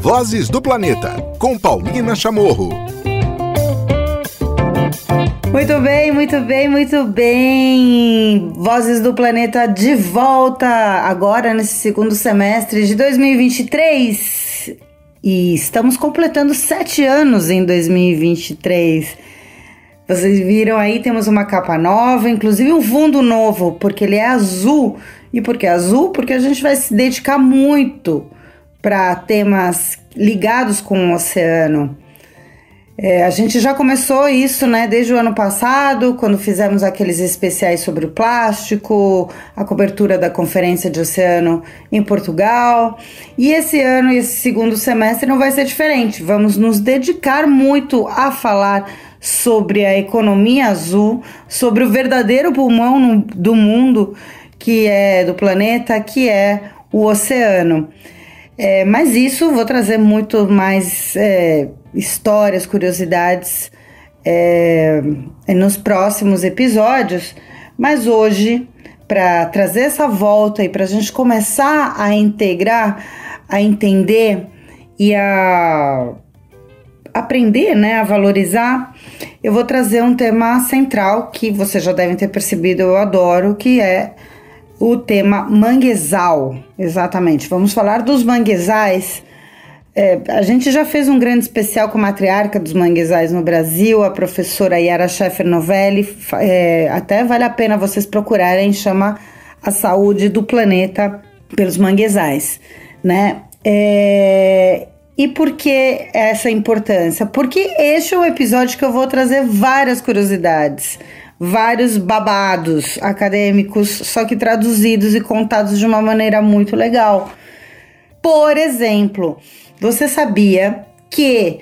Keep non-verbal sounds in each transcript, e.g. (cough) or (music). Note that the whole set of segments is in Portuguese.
Vozes do Planeta, com Paulina Chamorro. Muito bem, muito bem, muito bem. Vozes do Planeta de volta agora nesse segundo semestre de 2023. E estamos completando sete anos em 2023. Vocês viram aí, temos uma capa nova, inclusive um fundo novo, porque ele é azul. E por que azul? Porque a gente vai se dedicar muito para temas ligados com o oceano. É, a gente já começou isso, né, desde o ano passado, quando fizemos aqueles especiais sobre o plástico, a cobertura da Conferência de Oceano em Portugal. E esse ano, esse segundo semestre, não vai ser diferente. Vamos nos dedicar muito a falar sobre a economia azul, sobre o verdadeiro pulmão no, do mundo, que é do planeta, que é o oceano. É, mas isso vou trazer muito mais é, histórias, curiosidades é, nos próximos episódios. Mas hoje, para trazer essa volta e para a gente começar a integrar, a entender e a aprender, né, a valorizar, eu vou trazer um tema central que vocês já devem ter percebido, eu adoro, que é o tema manguezal. Exatamente. Vamos falar dos manguezais. É, a gente já fez um grande especial com a matriarca dos manguezais no Brasil, a professora Yara Scheffer Novelli. É, até vale a pena vocês procurarem, chama A Saúde do Planeta pelos Manguezais, né? É, e por que essa importância? Porque este é o episódio que eu vou trazer várias curiosidades vários babados acadêmicos, só que traduzidos e contados de uma maneira muito legal. Por exemplo, você sabia que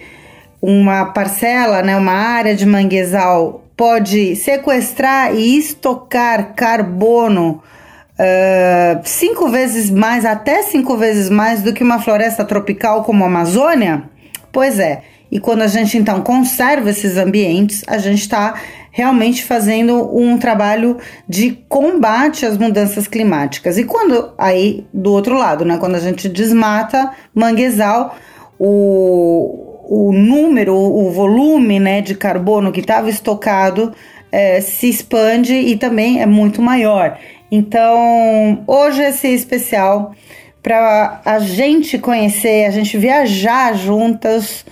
uma parcela, né, uma área de manguezal pode sequestrar e estocar carbono uh, cinco vezes mais, até cinco vezes mais do que uma floresta tropical como a Amazônia? Pois é. E quando a gente então conserva esses ambientes, a gente está realmente fazendo um trabalho de combate às mudanças climáticas. E quando aí do outro lado, né, quando a gente desmata manguezal, o, o número, o volume né, de carbono que estava estocado é, se expande e também é muito maior. Então, hoje esse especial para a gente conhecer, a gente viajar juntas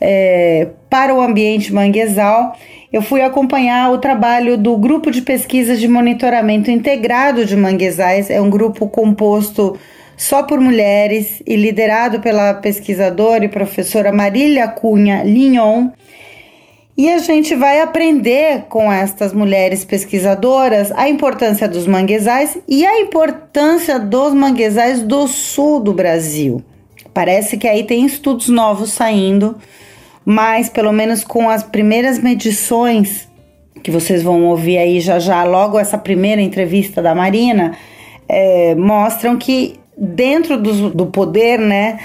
é, para o ambiente manguezal eu fui acompanhar o trabalho do Grupo de Pesquisas de Monitoramento Integrado de Manguezais. É um grupo composto só por mulheres e liderado pela pesquisadora e professora Marília Cunha Lignon. E a gente vai aprender com estas mulheres pesquisadoras a importância dos manguezais e a importância dos manguezais do sul do Brasil. Parece que aí tem estudos novos saindo mas pelo menos com as primeiras medições que vocês vão ouvir aí já já, logo essa primeira entrevista da Marina, é, mostram que dentro do, do poder, né,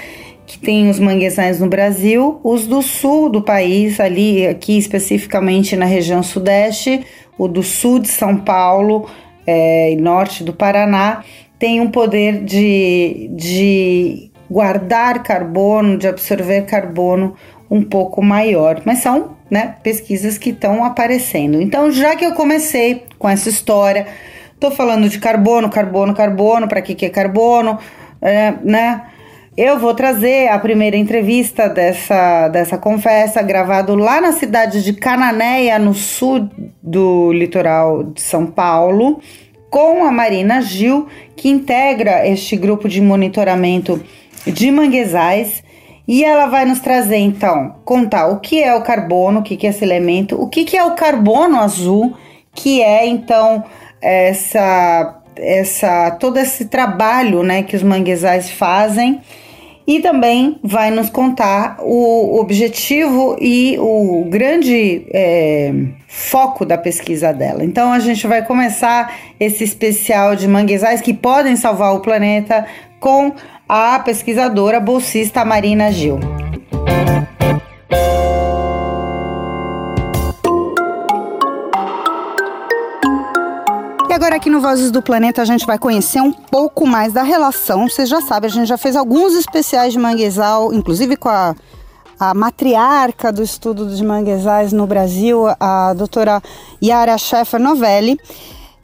que tem os manguezais no Brasil, os do sul do país, ali aqui especificamente na região sudeste, o do sul de São Paulo é, e norte do Paraná, tem um poder de, de guardar carbono, de absorver carbono um pouco maior, mas são né, pesquisas que estão aparecendo. Então, já que eu comecei com essa história, tô falando de carbono, carbono, carbono, para que, que é carbono, é, né? Eu vou trazer a primeira entrevista dessa, dessa conversa, gravado lá na cidade de Cananéia, no sul do litoral de São Paulo, com a Marina Gil, que integra este grupo de monitoramento de manguezais e ela vai nos trazer então, contar o que é o carbono, o que é esse elemento, o que é o carbono azul, que é então essa essa todo esse trabalho, né, que os manguezais fazem. E também vai nos contar o objetivo e o grande é, foco da pesquisa dela. Então a gente vai começar esse especial de manguezais que podem salvar o planeta com a pesquisadora bolsista Marina Gil. E agora aqui no Vozes do Planeta a gente vai conhecer um pouco mais da relação. Vocês já sabem, a gente já fez alguns especiais de manguezal, inclusive com a, a matriarca do estudo de manguezais no Brasil, a doutora Yara Scheffer Novelli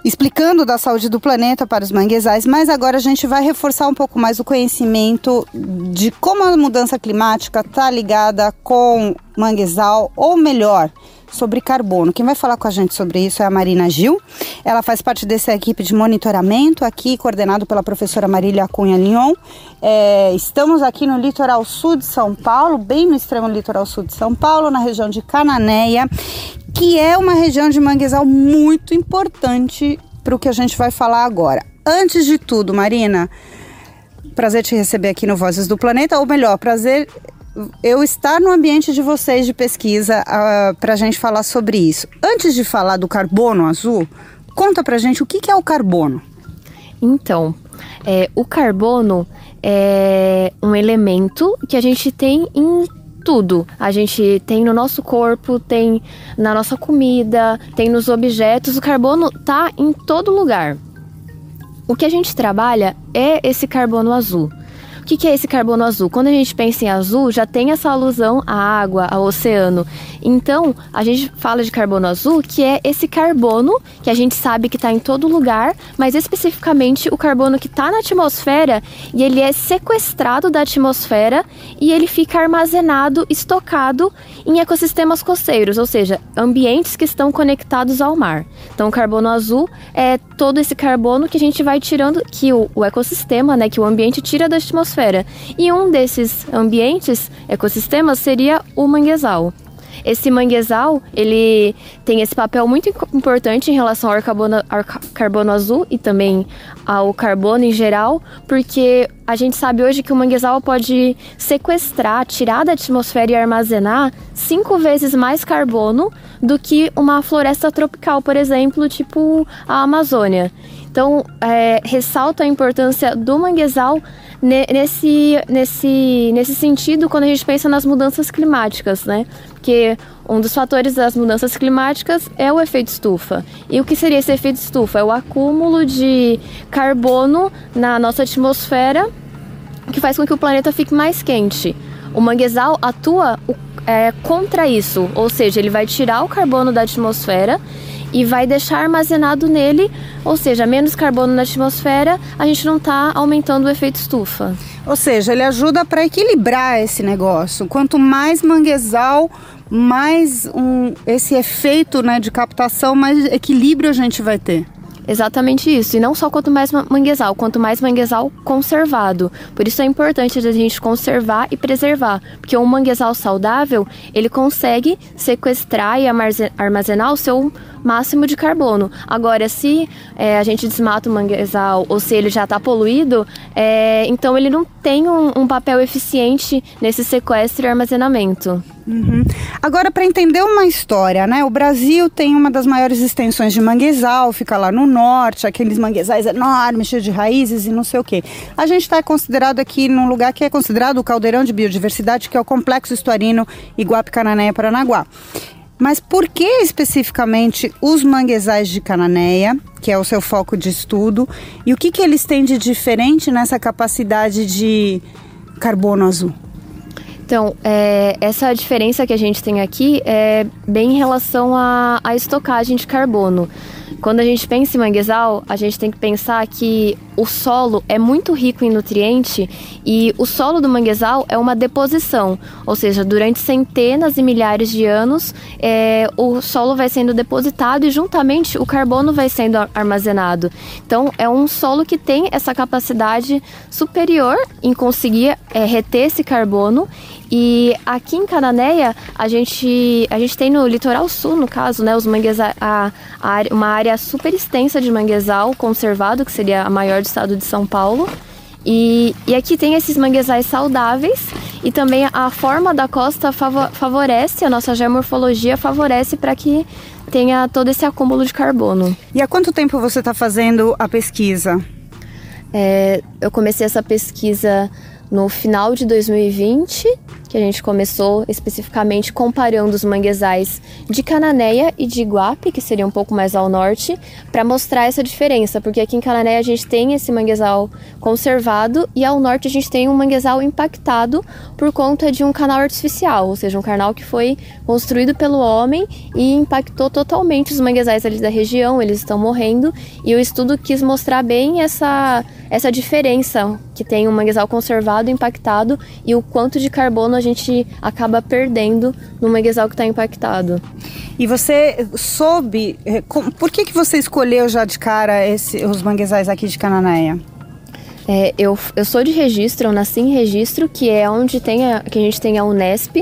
explicando da saúde do planeta para os manguezais, mas agora a gente vai reforçar um pouco mais o conhecimento de como a mudança climática está ligada com manguezal, ou melhor, sobre carbono. Quem vai falar com a gente sobre isso é a Marina Gil. Ela faz parte dessa equipe de monitoramento aqui, coordenado pela professora Marília Cunha Lyon. É, estamos aqui no litoral sul de São Paulo, bem no extremo litoral sul de São Paulo, na região de Cananéia que é uma região de manguezal muito importante para o que a gente vai falar agora. Antes de tudo, Marina, prazer te receber aqui no Vozes do Planeta, ou melhor, prazer eu estar no ambiente de vocês de pesquisa uh, ah, para a gente falar sobre isso. Antes de falar do carbono azul, conta para gente o que, que é o carbono. Então, é, o carbono é um elemento que a gente tem em tudo. A gente tem no nosso corpo, tem na nossa comida, tem nos objetos. O carbono tá em todo lugar. O que a gente trabalha é esse carbono azul. O que, que, é esse carbono azul? Quando a gente pensa em azul, já tem essa alusão à água, ao oceano. Então, a gente fala de carbono azul, que é esse carbono que a gente sabe que está em todo lugar, mas especificamente o carbono que está na atmosfera e ele é sequestrado da atmosfera e ele fica armazenado, estocado em ecossistemas costeiros, ou seja, ambientes que estão conectados ao mar. Então, o carbono azul é todo esse carbono que a gente vai tirando, que o, o ecossistema, né, que o ambiente tira da atmosfera atmosfera. E um desses ambientes, ecossistemas, seria o manguezal. Esse manguezal, ele tem esse papel muito importante em relação ao carbono, ao carbono azul e também ao carbono em geral, porque a gente sabe hoje que o manguezal pode sequestrar, tirar da atmosfera e armazenar cinco vezes mais carbono do que uma floresta tropical, por exemplo, tipo a Amazônia. Então, é, ressalta a importância do manguezal nesse, nesse, nesse sentido quando a gente pensa nas mudanças climáticas, né? Porque um dos fatores das mudanças climáticas é o efeito estufa. E o que seria esse efeito estufa? É o acúmulo de carbono na nossa atmosfera que faz com que o planeta fique mais quente. O manguezal atua é, contra isso, ou seja, ele vai tirar o carbono da atmosfera e vai deixar armazenado nele, ou seja, menos carbono na atmosfera, a gente não está aumentando o efeito estufa. Ou seja, ele ajuda para equilibrar esse negócio. Quanto mais manguezal, mais um, esse efeito né, de captação, mais equilíbrio a gente vai ter. Exatamente isso. E não só quanto mais manguezal, quanto mais manguezal conservado. Por isso é importante a gente conservar e preservar, porque um manguezal saudável, ele consegue sequestrar e armazenar o seu máximo de carbono. Agora, se é, a gente desmata o manguezal ou se ele já está poluído, é, então ele não tem um, um, papel eficiente nesse sequestro e armazenamento. Uhum. Agora, para entender uma história, né? O Brasil tem uma das maiores extensões de manguezal, fica lá no norte, aqueles manguezais enormes, cheios de raízes e não sei o quê. A gente está considerado aqui num lugar que é considerado o caldeirão de biodiversidade, que é o Complexo Estuarino Iguape Cananéia Paranaguá. Mas por que especificamente os manguezais de Cananéia, que é o seu foco de estudo, e o que, que eles têm de diferente nessa capacidade de carbono azul? Então, é, essa diferença que a gente tem aqui é bem em relação à, à estocagem de carbono. Quando a gente pensa em manguezal, a gente tem que pensar que o solo é muito rico em nutriente e o solo do manguezal é uma deposição, ou seja, durante centenas e milhares de anos, é, o solo vai sendo depositado e juntamente o carbono vai sendo armazenado. Então, é um solo que tem essa capacidade superior em conseguir é, reter esse carbono e aqui em Cananéia, a gente, a gente tem no litoral sul, no caso, né, os manguezal, a, a, uma área super extensa de manguezal conservado, que seria a maior do estado de São Paulo. E, e aqui tem esses manguezais saudáveis e também a forma da costa favorece, a nossa geomorfologia favorece para que tenha todo esse acúmulo de carbono. E há quanto tempo você está fazendo a pesquisa? É, eu comecei essa pesquisa no final de 2020 que a gente começou especificamente comparando os manguezais de Cananéia e de Iguape, que seria um pouco mais ao norte, para mostrar essa diferença, porque aqui em Cananéia a gente tem esse manguezal conservado e ao norte a gente tem um manguezal impactado por conta de um canal artificial, ou seja, um canal que foi construído pelo homem e impactou totalmente os manguezais ali da região, eles estão morrendo, e o estudo quis mostrar bem essa essa diferença que tem um manguezal conservado, impactado e o quanto de carbono a gente acaba perdendo no manguezal que está impactado. E você soube, eh, por que, que você escolheu já de cara esse, os manguezais aqui de Cananéia? É, eu, eu sou de registro, eu nasci em registro, que é onde tem a, que a gente tem a Unesp.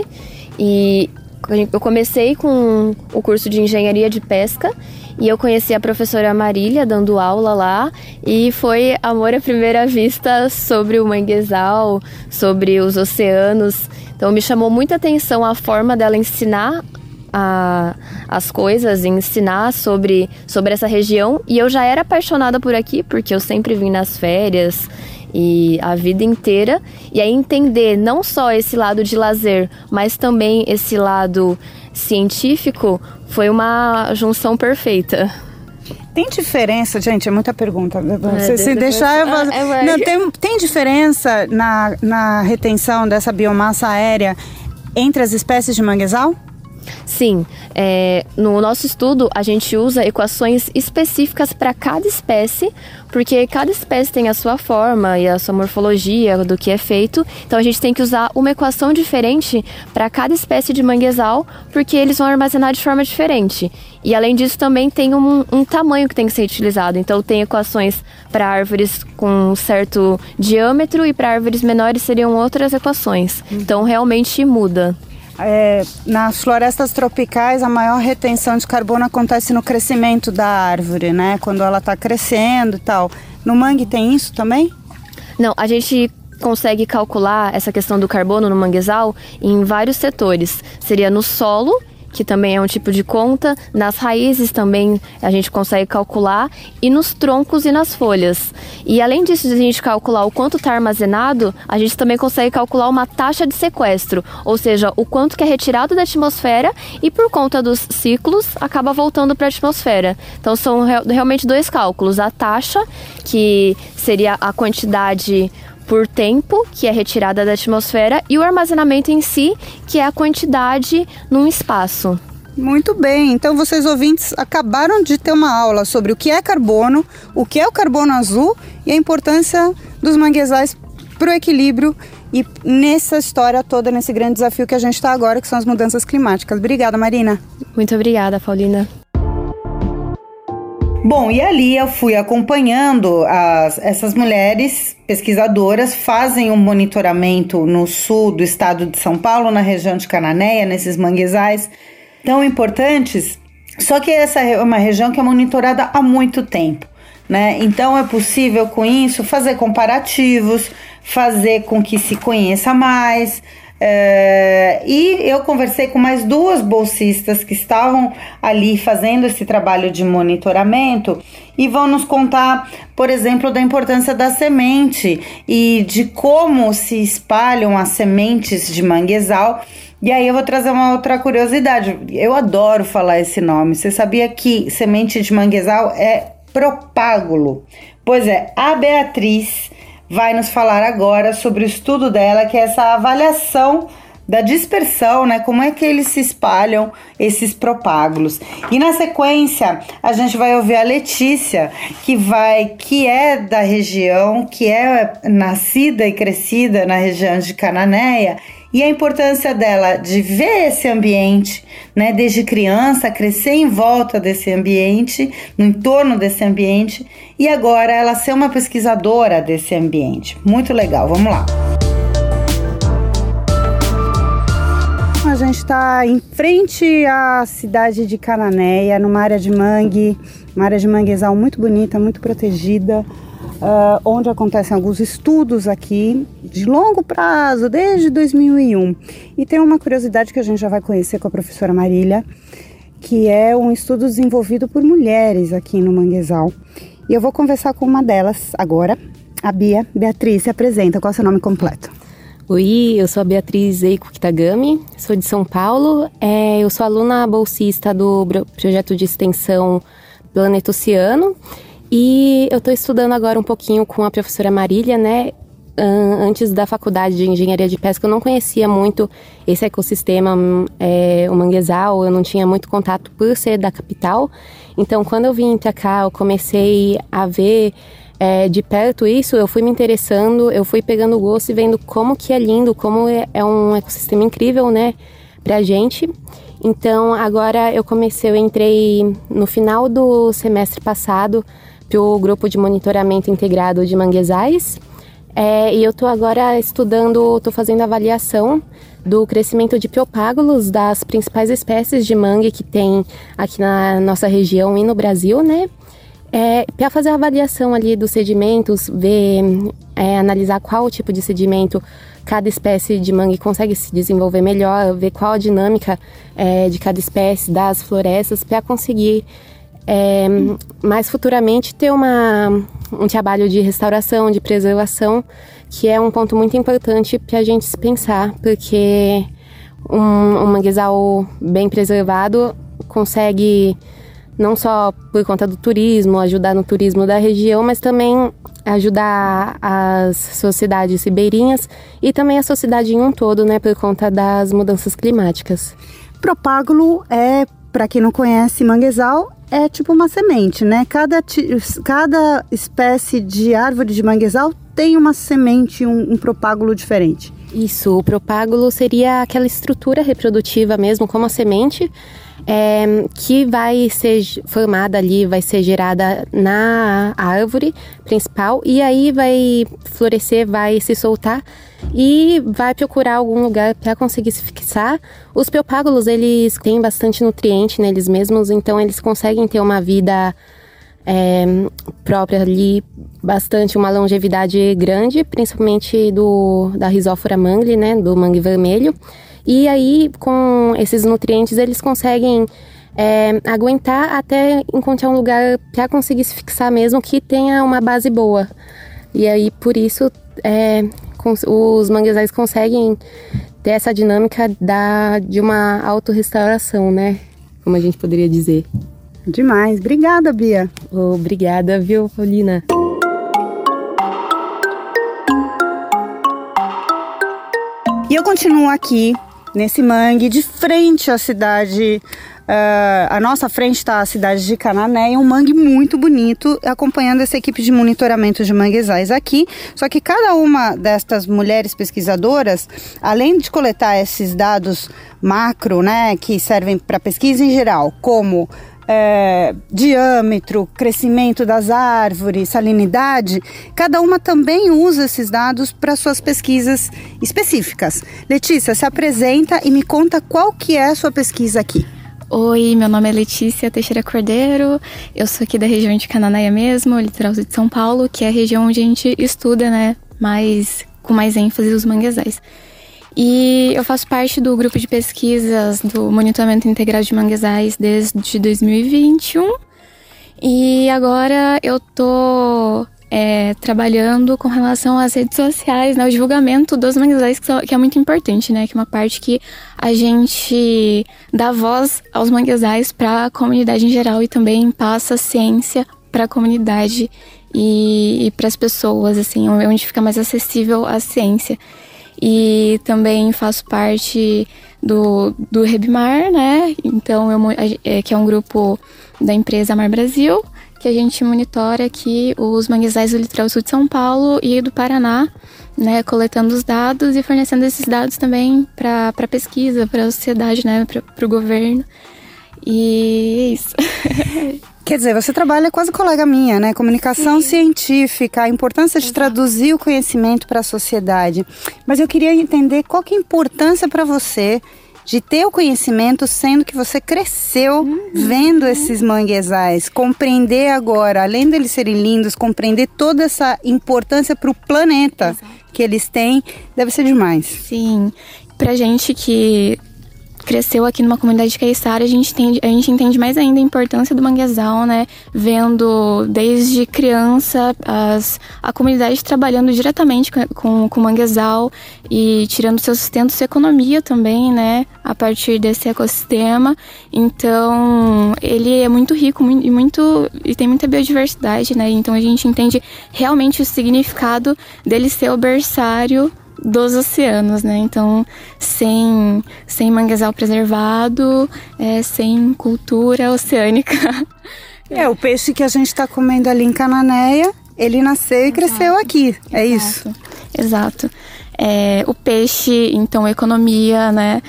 E eu comecei com o curso de engenharia de pesca e eu conheci a professora Marília dando aula lá e foi amor à primeira vista sobre o manguezal, sobre os oceanos. Então me chamou muita atenção a forma dela ensinar a, as coisas, ensinar sobre, sobre essa região. E eu já era apaixonada por aqui, porque eu sempre vim nas férias e a vida inteira. E aí entender não só esse lado de lazer, mas também esse lado científico foi uma junção perfeita. Tem diferença, gente, é muita pergunta. É, se, deixar. Eu... Ah, é Não, tem, tem diferença na, na retenção dessa biomassa aérea entre as espécies de manguezal? Sim, é, no nosso estudo a gente usa equações específicas para cada espécie, porque cada espécie tem a sua forma e a sua morfologia do que é feito. Então a gente tem que usar uma equação diferente para cada espécie de manguezal, porque eles vão armazenar de forma diferente. E além disso também tem um, um tamanho que tem que ser utilizado. Então tem equações para árvores com um certo diâmetro e para árvores menores seriam outras equações. Então realmente muda. É, nas florestas tropicais, a maior retenção de carbono acontece no crescimento da árvore, né? Quando ela está crescendo e tal. No mangue tem isso também? Não, a gente consegue calcular essa questão do carbono no manguezal em vários setores. Seria no solo que também é um tipo de conta. Nas raízes também a gente consegue calcular e nos troncos e nas folhas. E além disso de a gente calcular o quanto está armazenado, a gente também consegue calcular uma taxa de sequestro, ou seja, o quanto que é retirado da atmosfera e por conta dos ciclos acaba voltando para a atmosfera. Então são realmente dois cálculos: a taxa, que seria a quantidade por tempo, que é retirada da atmosfera, e o armazenamento em si, que é a quantidade num espaço. Muito bem, então vocês ouvintes acabaram de ter uma aula sobre o que é carbono, o que é o carbono azul e a importância dos manguezais para o equilíbrio e nessa história toda, nesse grande desafio que a gente está agora, que são as mudanças climáticas. Obrigada, Marina. Muito obrigada, Paulina. Bom, e ali eu fui acompanhando as, essas mulheres pesquisadoras, fazem um monitoramento no sul do estado de São Paulo, na região de Cananéia, nesses manguezais tão importantes. Só que essa é uma região que é monitorada há muito tempo. Né? Então é possível com isso fazer comparativos, fazer com que se conheça mais, é, e eu conversei com mais duas bolsistas que estavam ali fazendo esse trabalho de monitoramento e vão nos contar, por exemplo, da importância da semente e de como se espalham as sementes de manguezal. E aí eu vou trazer uma outra curiosidade. Eu adoro falar esse nome. Você sabia que semente de manguezal é propágulo? Pois é, a Beatriz vai nos falar agora sobre o estudo dela, que é essa avaliação da dispersão, né? Como é que eles se espalham esses propágulos. E na sequência, a gente vai ouvir a Letícia, que vai que é da região, que é nascida e crescida na região de Cananéia e a importância dela de ver esse ambiente, né, desde criança, crescer em volta desse ambiente, no entorno desse ambiente, e agora ela ser uma pesquisadora desse ambiente. Muito legal, vamos lá. A gente está em frente à cidade de Cananéia, numa área de mangue, uma área de manguezal muito bonita, muito protegida uh, onde acontecem alguns estudos aqui de longo prazo, desde 2001. E tem uma curiosidade que a gente já vai conhecer com a professora Marília, que é um estudo desenvolvido por mulheres aqui no Manguezal. E eu vou conversar com uma delas agora, a Bia Beatriz. Se apresenta, qual é o seu nome completo? Oi, eu sou a Beatriz Eiko Kitagami, sou de São Paulo. É, eu sou aluna bolsista do projeto de extensão Planeta Oceano e eu estou estudando agora um pouquinho com a professora Marília, né? Antes da faculdade de engenharia de pesca, eu não conhecia muito esse ecossistema, é, o manguezal, eu não tinha muito contato por ser da capital. Então, quando eu vim para cá, eu comecei a ver é, de perto isso, eu fui me interessando, eu fui pegando gosto e vendo como que é lindo, como é, é um ecossistema incrível, né, pra gente. Então, agora eu comecei, eu entrei no final do semestre passado pro grupo de monitoramento integrado de manguezais. É, e eu estou agora estudando, estou fazendo avaliação do crescimento de piopágulos das principais espécies de mangue que tem aqui na nossa região e no Brasil, né? É, para fazer a avaliação ali dos sedimentos, ver, é, analisar qual tipo de sedimento cada espécie de mangue consegue se desenvolver melhor, ver qual a dinâmica é, de cada espécie das florestas para conseguir é, mais futuramente ter uma, um trabalho de restauração, de preservação, que é um ponto muito importante para a gente se pensar, porque um, um manguezal bem preservado consegue não só por conta do turismo, ajudar no turismo da região, mas também ajudar as sociedades ribeirinhas e também a sociedade em um todo, né, por conta das mudanças climáticas. Propágulo é, para quem não conhece, manguezal é tipo uma semente, né? Cada, cada espécie de árvore de manguezal tem uma semente, um, um propágulo diferente. Isso, o propágulo seria aquela estrutura reprodutiva mesmo, como a semente, é, que vai ser formada ali, vai ser gerada na árvore principal e aí vai florescer, vai se soltar e vai procurar algum lugar para conseguir se fixar. Os propágulos, eles têm bastante nutriente neles mesmos, então eles conseguem ter uma vida é, própria ali, bastante, uma longevidade grande, principalmente do, da risófora mangle, né, do mangue vermelho. E aí, com esses nutrientes, eles conseguem é, aguentar até encontrar um lugar para conseguir se fixar mesmo que tenha uma base boa. E aí, por isso, é, os manguezais conseguem ter essa dinâmica da, de uma autorrestauração, né? Como a gente poderia dizer. Demais. Obrigada, Bia. Obrigada, viu, Paulina? E eu continuo aqui nesse mangue, de frente à cidade. Uh, a nossa frente está a cidade de Canané, um mangue muito bonito, acompanhando essa equipe de monitoramento de manguezais aqui. Só que cada uma destas mulheres pesquisadoras, além de coletar esses dados macro, né, que servem para pesquisa em geral, como é, diâmetro, crescimento das árvores, salinidade, cada uma também usa esses dados para suas pesquisas específicas. Letícia, se apresenta e me conta qual que é a sua pesquisa aqui. Oi, meu nome é Letícia Teixeira Cordeiro, eu sou aqui da região de Cananéia mesmo, litoral de São Paulo, que é a região onde a gente estuda, né, mais, com mais ênfase os manguezais. E eu faço parte do grupo de pesquisas do Monitoramento Integrado de Manguezais desde 2021. E agora eu tô é, trabalhando com relação às redes sociais, né, o divulgamento dos manguezais, que, são, que, é muito importante, né, que é uma parte que a gente dá voz aos manguezais para a comunidade em geral e também passa ciência para a comunidade e, e para as pessoas, assim, onde fica mais acessível a ciência e também faço parte do, do Rebmar, né? Então, eu, é, que é um grupo da empresa Mar Brasil, que a gente monitora aqui os manguezais do litoral sul de São Paulo e do Paraná, né? Coletando os dados e fornecendo esses dados também para pesquisa, para a sociedade, né? Para o governo. E é isso. (laughs) Quer dizer, você trabalha quase colega minha, né? Comunicação Sim. científica, a importância de Exato. traduzir o conhecimento para a sociedade. Mas eu queria entender qual que é a importância para você de ter o conhecimento, sendo que você cresceu uhum. vendo esses manguezais, compreender agora, além deles serem lindos, compreender toda essa importância para o planeta Exato. que eles têm, deve ser demais. Sim, para gente que cresceu aqui numa comunidade caiçara, a gente, entende, a gente entende mais ainda a importância do manguezal, né? Vendo desde criança as, a comunidade trabalhando diretamente com, com, o manguezal e tirando seu sustento, sua economia também, né? A partir desse ecossistema. Então, ele é muito rico e muito e tem muita biodiversidade, né? Então a gente entende realmente o significado dele ser o berçário dos oceanos, né? Então, sem, sem manguezal preservado, é, sem cultura oceânica. (laughs) É, o peixe que a gente está comendo ali em Cananéia, ele nasceu e cresceu aqui, é isso? Exato. É, o peixe, então, economia, né?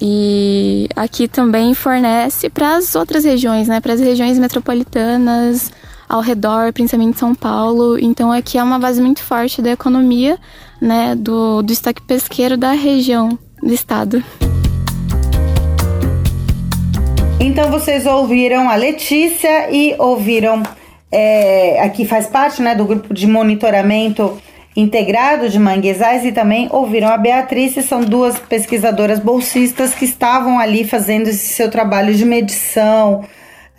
E aqui também fornece para as outras regiões, né? Para as regiões metropolitanas ao redor, principalmente São Paulo. Então aqui é uma base muito forte da economia, né, do, do estoque pesqueiro da região do estado. Então vocês ouviram a Letícia e ouviram é, aqui faz parte né, do grupo de monitoramento integrado de manguezais e também ouviram a Beatriz, são duas pesquisadoras bolsistas que estavam ali fazendo esse seu trabalho de medição,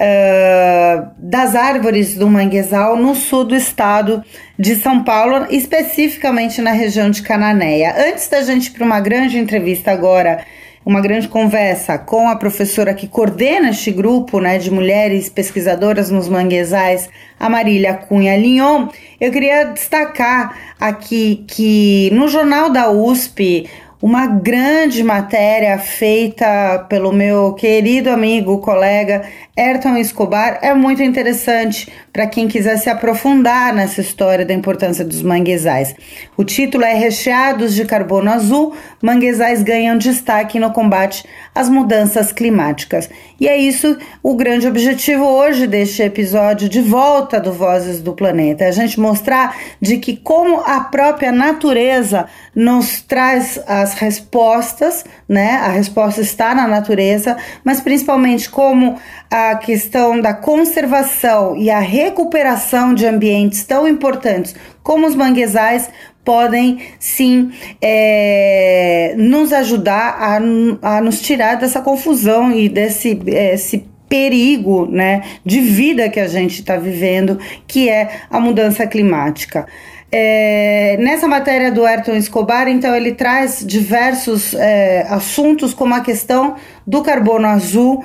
uh, das árvores do manguezal no sul do estado de São Paulo, especificamente na região de Cananéia. Antes da gente ir para uma grande entrevista agora, uma grande conversa com a professora que coordena este grupo né, de mulheres pesquisadoras nos manguezais, a Marília Cunha Linhon, eu queria destacar aqui que no jornal da USP, uma grande matéria feita pelo meu querido amigo, colega Ayrton Escobar. É muito interessante para quem quiser se aprofundar nessa história da importância dos manguezais. O título é Recheados de Carbono Azul: Manguezais ganham destaque no combate às mudanças climáticas. E é isso o grande objetivo hoje deste episódio de volta do Vozes do Planeta: a gente mostrar de que, como a própria natureza nos traz as respostas, né? A resposta está na natureza, mas principalmente como a questão da conservação e a recuperação de ambientes tão importantes como os manguezais podem sim é, nos ajudar a, a nos tirar dessa confusão e desse esse perigo né, de vida que a gente está vivendo, que é a mudança climática. É, nessa matéria do Ayrton Escobar, então, ele traz diversos é, assuntos, como a questão do carbono azul,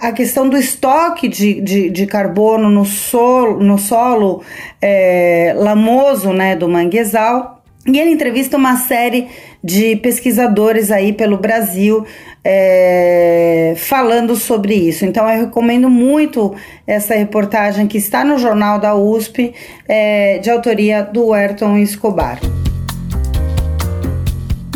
a questão do estoque de, de, de carbono no solo, no solo é, lamoso né, do manguezal. E ele entrevista uma série de pesquisadores aí pelo Brasil é, falando sobre isso. Então eu recomendo muito essa reportagem que está no jornal da USP, é, de autoria do Ayrton Escobar.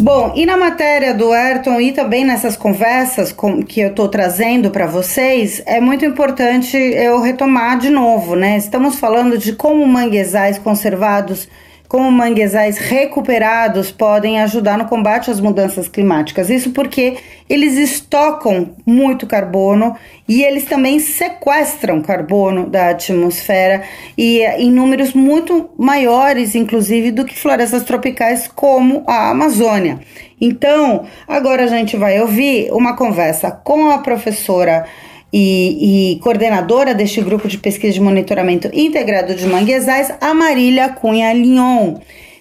Bom, e na matéria do Ayrton e também nessas conversas com, que eu estou trazendo para vocês, é muito importante eu retomar de novo, né? Estamos falando de como manguezais conservados como manguezais recuperados podem ajudar no combate às mudanças climáticas. Isso porque eles estocam muito carbono e eles também sequestram carbono da atmosfera e em números muito maiores, inclusive, do que florestas tropicais como a Amazônia. Então, agora a gente vai ouvir uma conversa com a professora e, e, coordenadora deste grupo de pesquisa de monitoramento integrado de manguezais, a Marília Cunha Lyon.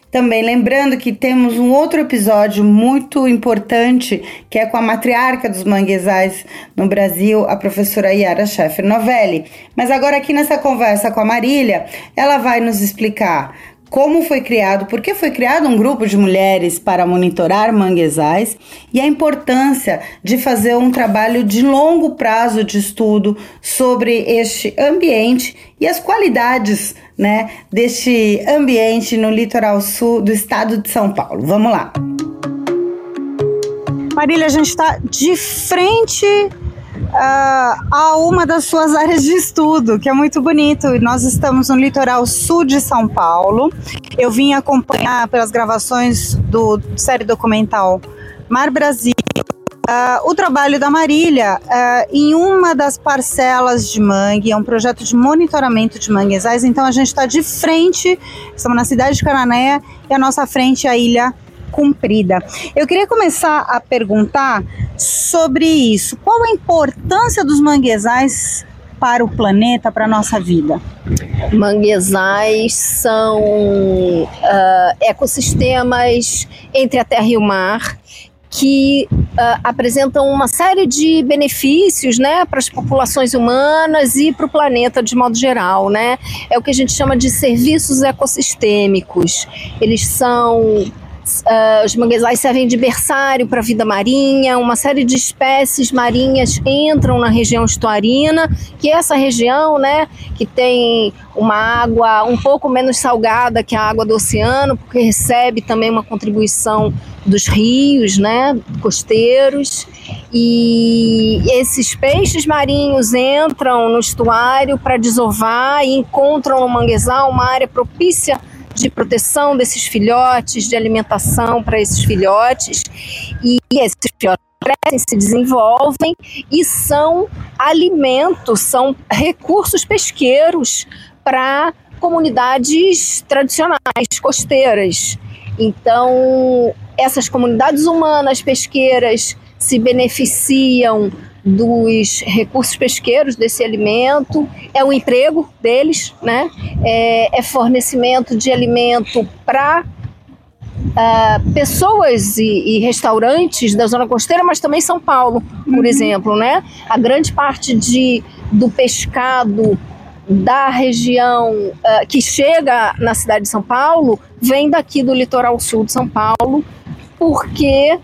Também lembrando que temos um outro episódio muito importante, que é com a matriarca dos manguezais no Brasil, a professora Yara Scheffer Novelli. Mas agora aqui nessa conversa com a Marília, ela vai nos explicar como foi criado, por que foi criado um grupo de mulheres para monitorar manguezais e a importância de fazer um trabalho de longo prazo de estudo sobre este ambiente e as qualidades né, deste ambiente no litoral sul do estado de São Paulo. Vamos lá. Marília, a gente está de frente uh, a uma das suas áreas de estudo, que é muito bonito. Nós estamos no litoral sul de São Paulo. Eu vim acompanhar pelas gravações do série documental Mar Brasil. Uh, o trabalho da Marília uh, em uma das parcelas de mangue, é um projeto de monitoramento de manguezais, então a gente está de frente, estamos na cidade de Cananéia e a nossa frente é a ilha cumprida. Eu queria começar a perguntar sobre isso. Qual a importância dos manguezais para o planeta, para a nossa vida? Manguezais são uh, ecossistemas entre a terra e o mar que uh, apresentam uma série de benefícios né, para as populações humanas e para o planeta de modo geral. Né? É o que a gente chama de serviços ecossistêmicos. Eles são Uh, os manguezais servem de berçário para a vida marinha, uma série de espécies marinhas entram na região estuarina, que é essa região, né, que tem uma água um pouco menos salgada que a água do oceano, porque recebe também uma contribuição dos rios, né, costeiros. E esses peixes marinhos entram no estuário para desovar e encontram no manguezal uma área propícia de proteção desses filhotes, de alimentação para esses filhotes. E esses filhotes crescem, se desenvolvem e são alimentos, são recursos pesqueiros para comunidades tradicionais, costeiras. Então, essas comunidades humanas pesqueiras se beneficiam dos recursos pesqueiros desse alimento, é o emprego deles, né? é, é fornecimento de alimento para Uh, ah, pessoas e, e, restaurantes da zona costeira, mas também São Paulo, por uhum. exemplo, né? A grande parte de, do pescado da região uh, que chega na cidade de São Paulo vem daqui do litoral sul de São Paulo, porque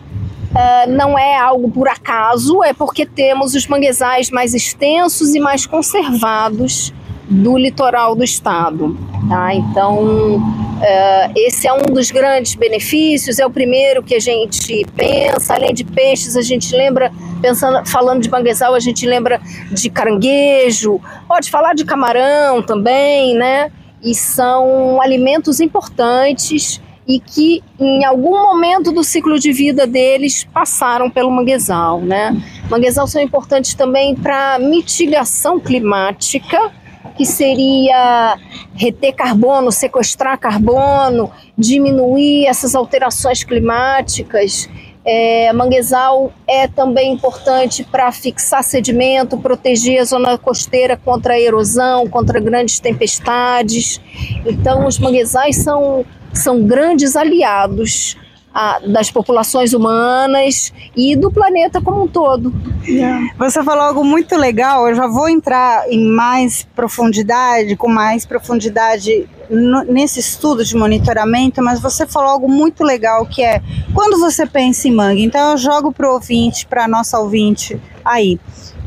Uh, não é algo por acaso, é porque temos os manguezais mais extensos e mais conservados do litoral do estado. Tá? Então, uh, esse é um dos grandes benefícios, é o primeiro que a gente pensa. Além de peixes, a gente lembra, pensando, falando de manguezal, a gente lembra de caranguejo, pode falar de camarão também, né? E são alimentos importantes e que em algum momento do ciclo de vida deles passaram pelo manguezal, né? Manguezal são importantes também para mitigação climática, que seria reter carbono, sequestrar carbono, diminuir essas alterações climáticas. É, manguezal é também importante para fixar sedimento, proteger a zona costeira contra erosão, contra grandes tempestades. Então, os manguezais são são grandes aliados a, das populações humanas e do planeta como um todo. Você falou algo muito legal, eu já vou entrar em mais profundidade, com mais profundidade no, nesse estudo de monitoramento, mas você falou algo muito legal que é quando você pensa em mangue, então eu jogo para o ouvinte, para a nossa ouvinte aí.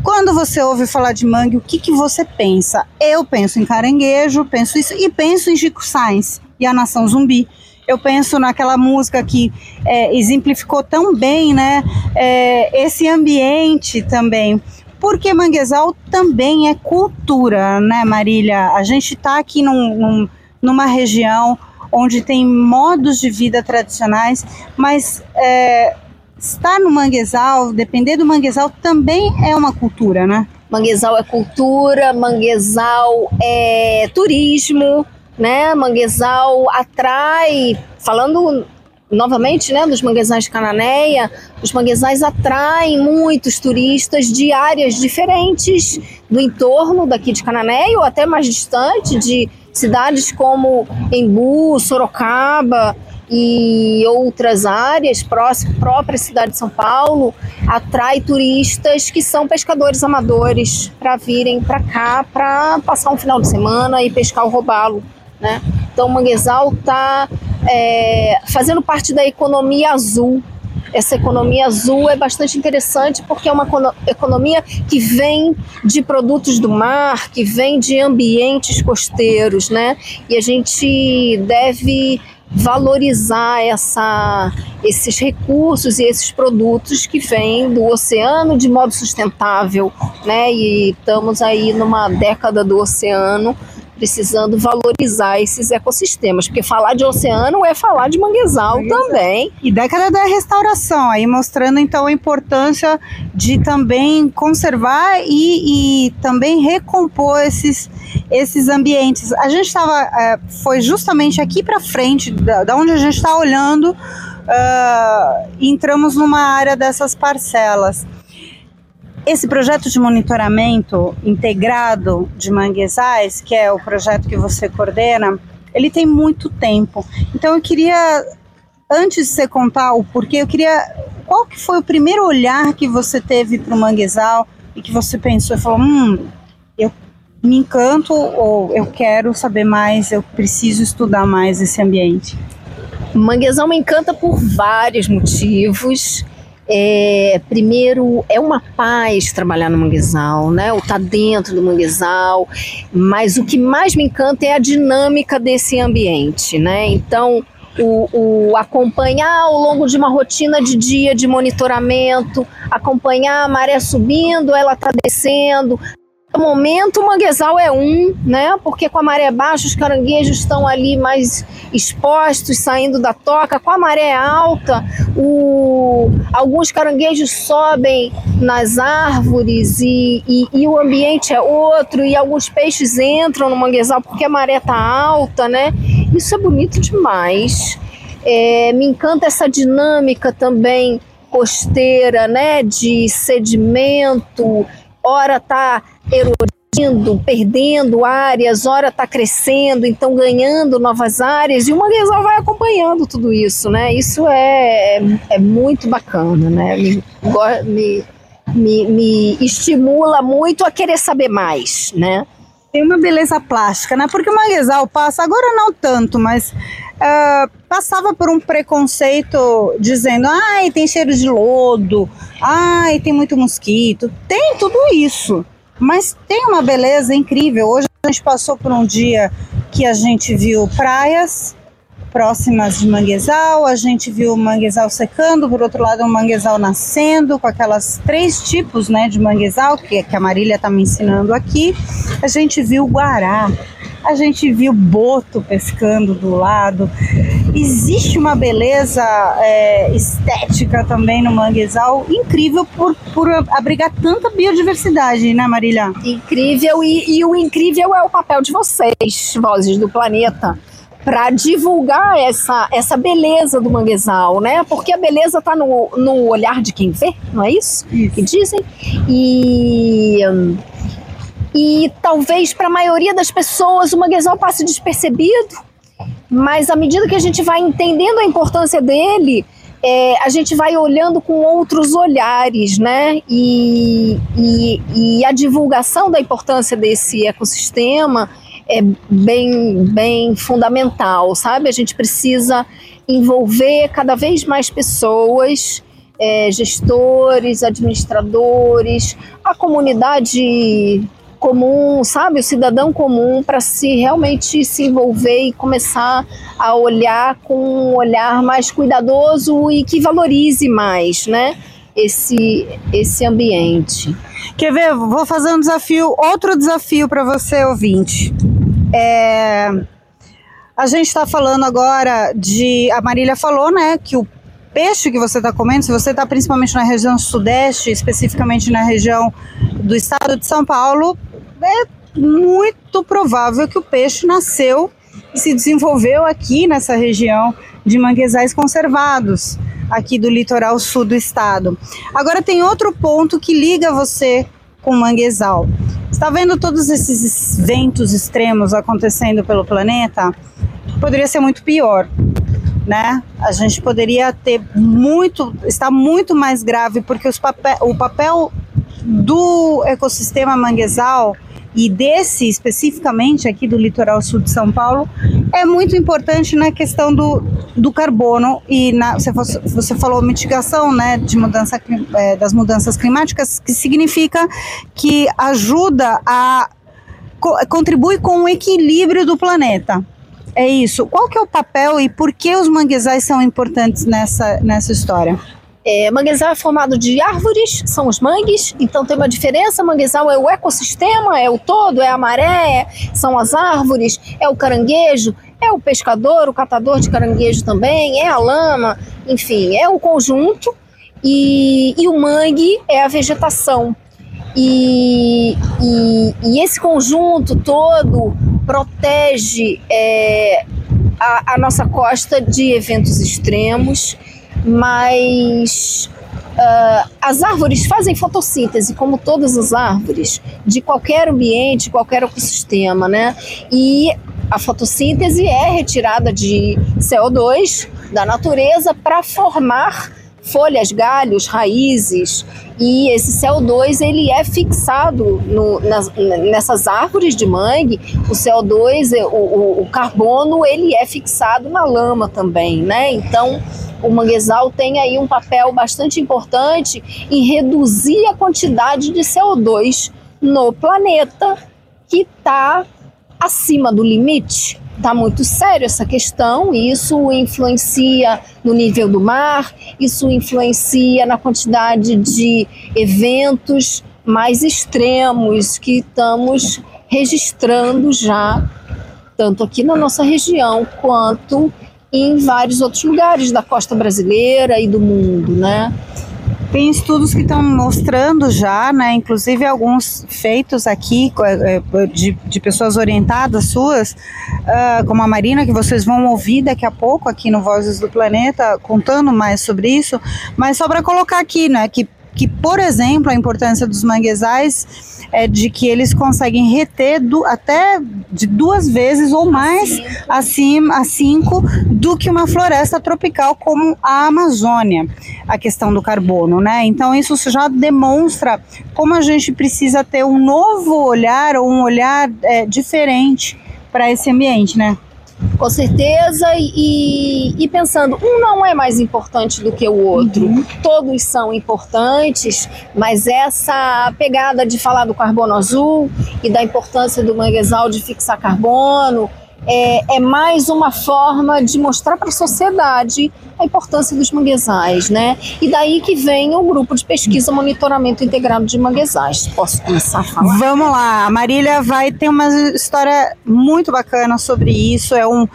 Quando você ouve falar de mangue, o que, que você pensa? Eu penso em caranguejo, penso isso e penso em Chico Sainz e a Nação Zumbi. Eu penso naquela música que é, exemplificou tão bem né, é, esse ambiente também. Porque Manguezal também é cultura, né, Marília? A gente está aqui num, num, numa região onde tem modos de vida tradicionais, mas é, estar no manguezal, depender do manguezal, também é uma cultura, né? Manguezal é cultura, manguezal é turismo, né? Manguezal atrai, falando novamente, né, dos manguezais de Cananéia, os manguezais atraem muitos turistas de áreas diferentes do entorno daqui de Cananéia ou até mais distante de cidades como Embu, Sorocaba e outras áreas próximas, própria cidade de São Paulo, atrai turistas que são pescadores amadores para virem para cá para passar um final de semana e pescar o robalo. Né? Então, o manguezal está é, fazendo parte da economia azul. Essa economia azul é bastante interessante porque é uma economia que vem de produtos do mar, que vem de ambientes costeiros, né? E a gente deve valorizar essa, esses recursos e esses produtos que vêm do oceano de modo sustentável, né? E estamos aí numa década do oceano precisando valorizar esses ecossistemas, porque falar de oceano é falar de manguezal também. E década da restauração, aí mostrando então a importância de também conservar e, e também recompor esses, esses ambientes. A gente estava, é, foi justamente aqui para frente, da, da onde a gente está olhando, uh, entramos numa área dessas parcelas. Esse projeto de monitoramento integrado de manguezais, que é o projeto que você coordena, ele tem muito tempo. Então eu queria, antes de você contar o porquê, eu queria, qual que foi o primeiro olhar que você teve para o manguezal e que você pensou e falou, hum, eu me encanto ou eu quero saber mais, eu preciso estudar mais esse ambiente? Manguezal me encanta por vários motivos. É, primeiro, é uma paz trabalhar no manguezal, né? O tá dentro do manguezal, mas o que mais me encanta é a dinâmica desse ambiente, né? Então, o, o, acompanhar ao longo de uma rotina de dia de monitoramento, acompanhar a maré subindo, ela tá descendo, momento, o manguezal é um, né? Porque com a maré baixa, os caranguejos estão ali mais expostos, saindo da toca. Com a maré alta, o... alguns caranguejos sobem nas árvores e, e, e, o ambiente é outro. E alguns peixes entram no manguezal porque a maré tá alta, né? Isso é bonito demais. É, me encanta essa dinâmica também costeira, né? De sedimento, ora tá erodindo, perdendo áreas, ora está crescendo, então ganhando novas áreas, e o manguezal vai acompanhando tudo isso, né? Isso é, é, é muito bacana, né? Me, me, me, me estimula muito a querer saber mais, né? Tem uma beleza plástica, né? Porque o manguezal passa, agora não tanto, mas uh, passava por um preconceito dizendo, ai, tem cheiro de lodo, ai, tem muito mosquito. Tem tudo isso. Mas tem uma beleza incrível. Hoje a gente passou por um dia que a gente viu praias próximas de manguezal, a gente viu o manguezal secando, por outro lado o manguezal nascendo, com aquelas três tipos né, de manguezal que, que a Marília está me ensinando aqui. A gente viu o guará, a gente viu boto pescando do lado. Existe uma beleza é, estética também no manguezal incrível por, por abrigar tanta biodiversidade, né, Marília? Incrível, e, e o incrível é o papel de vocês, Vozes do Planeta para divulgar essa, essa beleza do manguezal, né? Porque a beleza está no, no olhar de quem vê, não é isso? isso. Que dizem. E e talvez para a maioria das pessoas o manguezal passe despercebido, mas à medida que a gente vai entendendo a importância dele, é, a gente vai olhando com outros olhares, né? E, e, e, a divulgação da importância desse ecossistema é bem, bem fundamental, sabe? A gente precisa envolver cada vez mais pessoas, é, gestores, administradores, a comunidade comum, sabe, o cidadão comum para se realmente se envolver e começar a olhar com um olhar mais cuidadoso e que valorize mais, né, esse esse ambiente. Quer ver? Vou fazer um desafio, outro desafio para você ouvinte. É, a gente está falando agora de, a Marília falou, né, que o peixe que você está comendo, se você está principalmente na região sudeste, especificamente na região do estado de São Paulo, é muito provável que o peixe nasceu e se desenvolveu aqui nessa região de manguezais conservados, aqui do litoral sul do estado. Agora tem outro ponto que liga você com manguezal. Está vendo todos esses ventos extremos acontecendo pelo planeta? Poderia ser muito pior né? A gente poderia ter muito, está muito mais grave porque os papel, o papel do ecossistema manguezal e desse especificamente aqui do litoral sul de São Paulo é muito importante na questão do, do carbono e na, você, você falou mitigação né, de mudança, é, das mudanças climáticas, que significa que ajuda a contribui com o equilíbrio do planeta. É isso. Qual que é o papel e por que os manguezais são importantes nessa, nessa história? É, manguezal é formado de árvores, são os mangues, então tem uma diferença. Manguezal é o ecossistema, é o todo, é a maré, são as árvores, é o caranguejo, é o pescador, o catador de caranguejo também, é a lama, enfim, é o conjunto. E, e o mangue é a vegetação. E, e, e esse conjunto todo protege é, a, a nossa costa de eventos extremos mas uh, as árvores fazem fotossíntese, como todas as árvores, de qualquer ambiente, qualquer ecossistema, né? E a fotossíntese é retirada de CO2 da natureza para formar folhas, galhos, raízes e esse CO2 ele é fixado no, nas, nessas árvores de mangue. O CO2, o, o, o, carbono, ele é fixado na lama também, né? Então o manguezal tem aí um papel bastante importante em reduzir a quantidade de CO2 no planeta que está acima do limite. Está muito sério essa questão, e isso influencia no nível do mar, isso influencia na quantidade de eventos mais extremos que estamos registrando já, tanto aqui na nossa região quanto em vários outros lugares da costa brasileira e do mundo, né? Tem estudos que estão mostrando já, né, inclusive alguns feitos aqui é, é, de, de pessoas orientadas suas, uh, como a Marina, que vocês vão ouvir daqui a pouco aqui no Vozes do Planeta, contando mais sobre isso, mas só para colocar aqui, né, que, que, por exemplo, a importância dos manguezais é de que eles conseguem reter do, até de duas vezes ou mais acima a cinco do que uma floresta tropical como a Amazônia, a questão do carbono, né? Então isso já demonstra como a gente precisa ter um novo olhar ou um olhar é, diferente para esse ambiente, né? Com certeza, e, e, pensando, um não é mais importante do que o outro. Uhum. Todos são importantes, mas essa pegada de falar do carbono azul e da importância do manguezal de fixar carbono é, é mais uma forma de mostrar para a sociedade a importância dos manguezais, né? E daí que vem o grupo de pesquisa monitoramento integrado de manguezais. Posso começar a falar? Vamos lá, a Marília vai ter uma história muito bacana sobre isso. É um,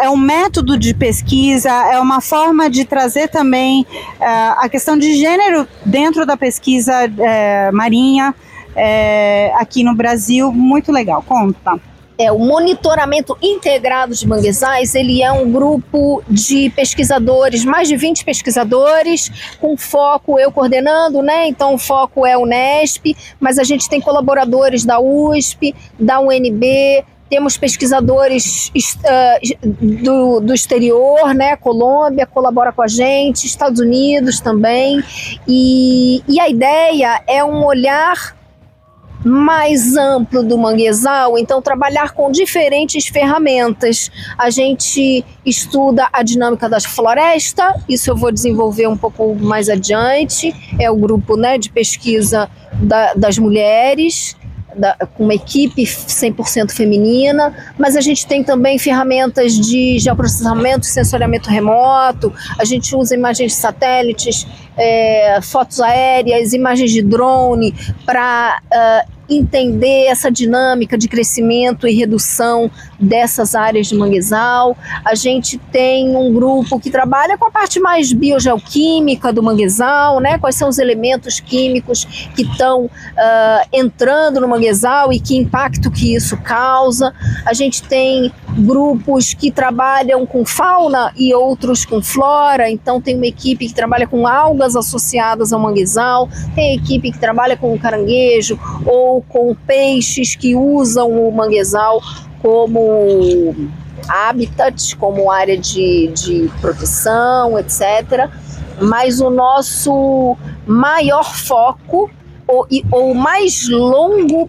é um método de pesquisa, é uma forma de trazer também uh, a questão de gênero dentro da pesquisa uh, marinha uh, aqui no Brasil. Muito legal, conta é, o monitoramento integrado de manguezais, ele é um grupo de pesquisadores, mais de 20 pesquisadores, com foco, eu coordenando, né? Então o foco é o Unesp, mas a gente tem colaboradores da USP, da UNB, temos pesquisadores uh, do, do exterior, né? Colômbia colabora com a gente, Estados Unidos também. E, e a ideia é um olhar mais amplo do manguezal, então trabalhar com diferentes ferramentas. A gente estuda a dinâmica da floresta, isso eu vou desenvolver um pouco mais adiante, é o grupo né, de pesquisa da, das mulheres. Da, com uma equipe 100% feminina, mas a gente tem também ferramentas de geoprocessamento, sensoriamento remoto, a gente usa imagens de satélites, é, fotos aéreas, imagens de drone para uh, entender essa dinâmica de crescimento e redução dessas áreas de manguezal. A gente tem um grupo que trabalha com a parte mais biogeoquímica do manguezal, né? Quais são os elementos químicos que estão uh, entrando no manguezal e que impacto que isso causa. A gente tem grupos que trabalham com fauna e outros com flora, então tem uma equipe que trabalha com algas associadas ao manguezal, tem equipe que trabalha com caranguejo ou com peixes que usam o manguezal como habitat, como área de, de proteção, etc. Mas o nosso maior foco, ou, ou mais longo uh,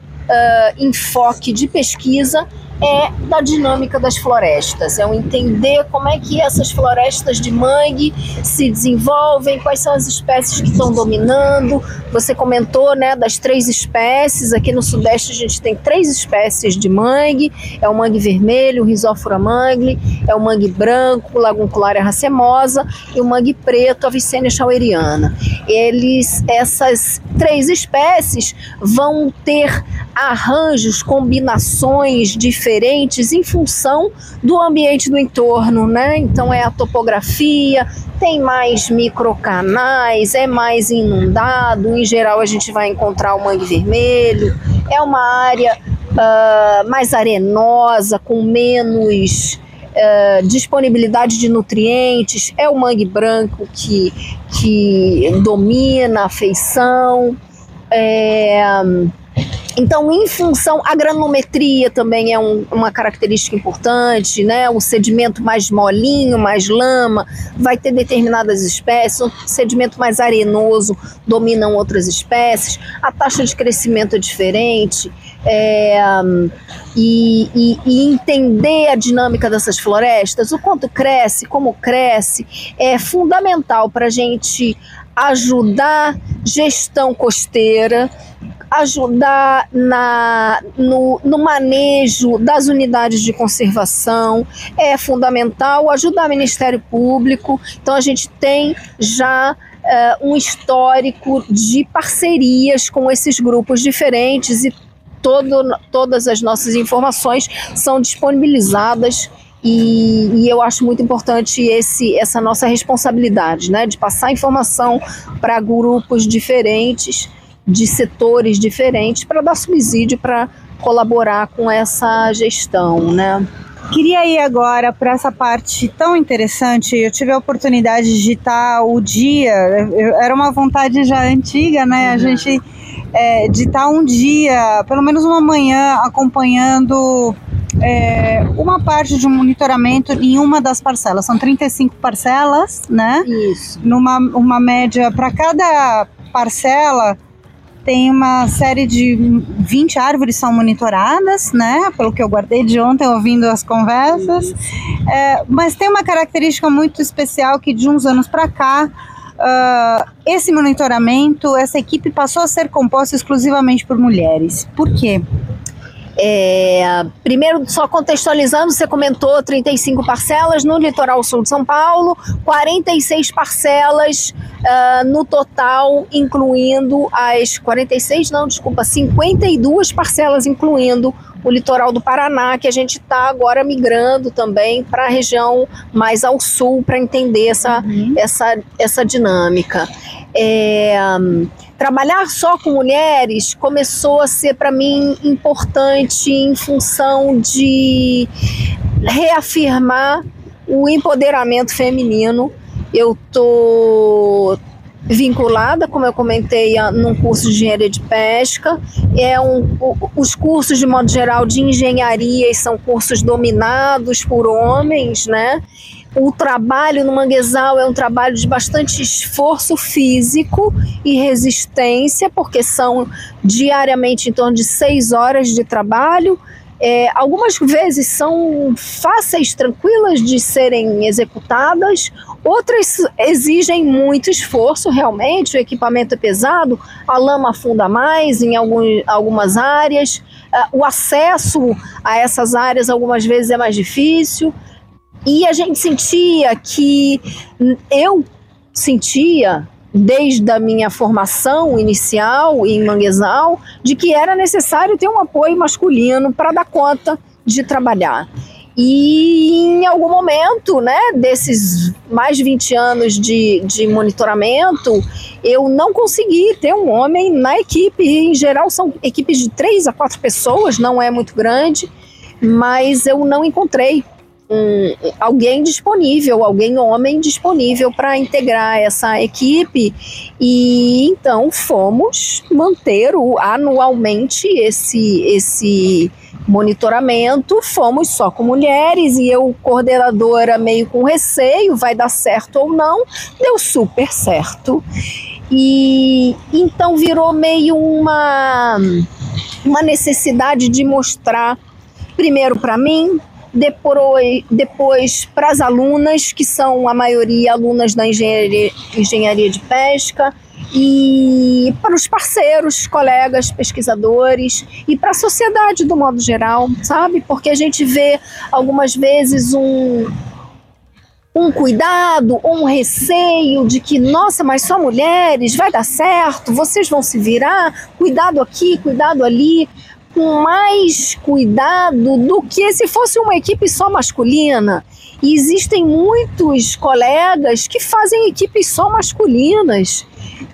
enfoque de pesquisa é da dinâmica das florestas, é o entender como é que essas florestas de mangue se desenvolvem, quais são as espécies que estão dominando. Você comentou, né, das três espécies. Aqui no Sudeste a gente tem três espécies de mangue: é o mangue vermelho, o Rhizophyra mangle, é o mangue branco, o Laguncularia racemosa e o mangue preto, a Vicênia schaueriana. Eles, essas três espécies vão ter arranjos, combinações diferentes diferentes em função do ambiente do entorno, né? Então é a topografia, tem mais microcanais, é mais inundado, em geral a gente vai encontrar o mangue vermelho, é uma área uh, mais arenosa, com menos é, disponibilidade de nutrientes, é o mangue branco que, que domina a feição. É, então, em função, a granulometria também é um, uma característica importante, né? O sedimento mais molinho, mais lama, vai ter determinadas espécies, o sedimento mais arenoso dominam outras espécies, a taxa de crescimento é diferente. É, e, e, e, entender a dinâmica dessas florestas, o quanto cresce, como cresce, é fundamental para a gente ajudar gestão costeira, ajudar na, no, no, manejo das unidades de conservação, é fundamental ajudar o Ministério Público. Então, a gente tem já é, um histórico de parcerias com esses grupos diferentes e todo, todas as nossas informações são disponibilizadas e, e, eu acho muito importante esse, essa nossa responsabilidade, né, de passar informação para grupos diferentes, de setores diferentes, para dar subsídio para colaborar com essa gestão, né. Queria ir agora para essa parte tão interessante. Eu tive a oportunidade de digitar o dia, era uma vontade já antiga, né? Uhum. A gente é, de estar um dia, pelo menos uma manhã, acompanhando é, uma parte de um monitoramento em uma das parcelas. São 35 parcelas, né? Isso. Numa uma média para cada parcela tem uma série de 20 árvores são monitoradas, né? Pelo que eu guardei de ontem ouvindo as conversas. É, mas tem uma característica muito especial que de uns anos para cá uh, esse monitoramento, essa equipe passou a ser composta exclusivamente por mulheres. Por quê? É, primeiro, só contextualizando, você comentou 35 parcelas no litoral sul de São Paulo, 46 parcelas uh, no total, incluindo as 46, não, desculpa, 52 parcelas, incluindo o litoral do Paraná, que a gente está agora migrando também para a região mais ao sul para entender essa, uhum. essa, essa dinâmica. É, trabalhar só com mulheres começou a ser para mim importante em função de reafirmar o empoderamento feminino. Eu tô vinculada, como eu comentei, a, num curso de engenharia de pesca. É um, o, os cursos, de modo geral, de engenharia são cursos dominados por homens, né? O trabalho no manguezal é um trabalho de bastante esforço físico e resistência, porque são diariamente em torno de seis horas de trabalho. É, algumas vezes são fáceis, tranquilas de serem executadas, outras exigem muito esforço, realmente. O equipamento é pesado, a lama afunda mais em algum, algumas áreas, uh, o acesso a essas áreas algumas vezes é mais difícil. E a gente sentia que eu sentia desde a minha formação inicial em Manguezal de que era necessário ter um apoio masculino para dar conta de trabalhar. E em algum momento, né, desses mais de 20 anos de, de monitoramento, eu não consegui ter um homem na equipe. Em geral, são equipes de três a quatro pessoas, não é muito grande, mas eu não encontrei um, alguém disponível, alguém homem disponível para integrar essa equipe e então fomos manter o, anualmente esse esse monitoramento, fomos só com mulheres e eu coordenadora meio com receio, vai dar certo ou não, deu super certo. E então virou meio uma uma necessidade de mostrar primeiro para mim, depois, para as alunas, que são a maioria alunas da engenharia, engenharia de pesca, e para os parceiros, colegas, pesquisadores e para a sociedade do modo geral, sabe? Porque a gente vê algumas vezes um, um cuidado um receio de que, nossa, mas só mulheres, vai dar certo, vocês vão se virar, cuidado aqui, cuidado ali com mais cuidado do que se fosse uma equipe só masculina. E existem muitos colegas que fazem equipes só masculinas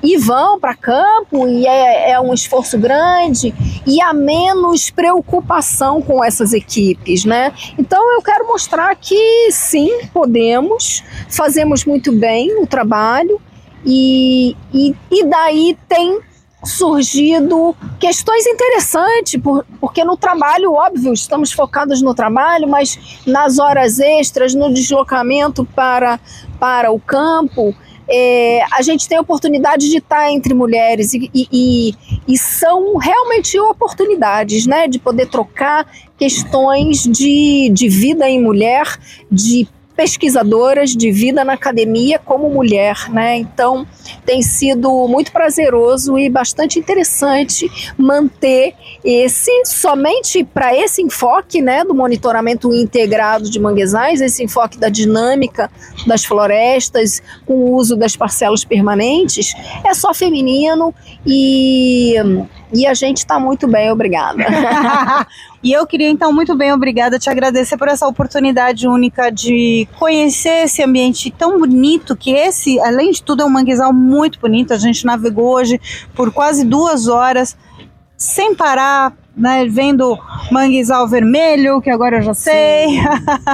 e vão para campo e é, é, um esforço grande. e há menos preocupação com essas equipes, né? Então eu quero mostrar que sim, podemos, fazemos muito bem o trabalho e, e, e daí tem surgido questões interessantes, por, porque no trabalho, óbvio, estamos focados no trabalho, mas nas horas extras, no deslocamento para, para o campo, é, a gente tem a oportunidade de estar entre mulheres e, e, e, são realmente oportunidades, né, de poder trocar questões de, de vida em mulher, de pesquisadoras de vida na academia como mulher, né? Então tem sido muito prazeroso e bastante interessante manter esse somente para esse enfoque, né, do monitoramento integrado de manguezais, esse enfoque da dinâmica das florestas com o uso das parcelas permanentes, é só feminino e e a gente está muito bem, obrigada. (laughs) e eu queria então muito bem, obrigada, te agradecer por essa oportunidade única de conhecer esse ambiente tão bonito que esse, além de tudo, é um manguezal muito bonito. A gente navegou hoje por quase duas horas sem parar, né, vendo manguezal vermelho, que agora eu já sei,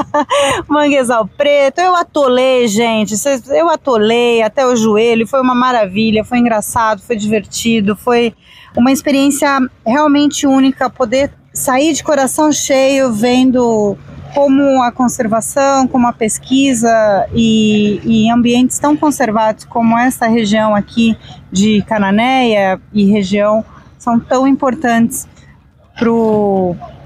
(laughs) manguezal preto, eu atolei, gente, eu atolei até o joelho, foi uma maravilha, foi engraçado, foi divertido, foi uma experiência realmente única poder sair de coração cheio vendo como a conservação, como a pesquisa e, e ambientes tão conservados como essa região aqui de Cananéia e região são tão importantes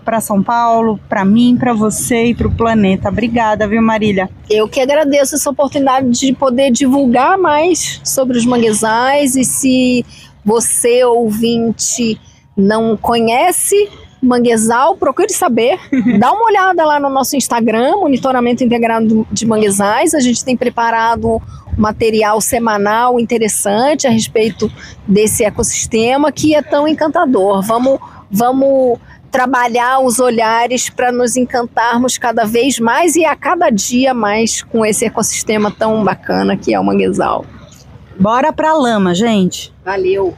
para São Paulo, para mim, para você e para o planeta. Obrigada, viu, Marília? Eu que agradeço essa oportunidade de poder divulgar mais sobre os manguezais e se você, ouvinte, não conhece manguezal, procure saber. (laughs) Dá uma olhada lá no nosso Instagram, Monitoramento Integrado de Manguezais. A gente tem preparado material semanal interessante a respeito desse ecossistema que é tão encantador. Vamos, vamos trabalhar os olhares para nos encantarmos cada vez mais e a cada dia mais com esse ecossistema tão bacana que é o manguezal. Bora pra lama, gente. Valeu.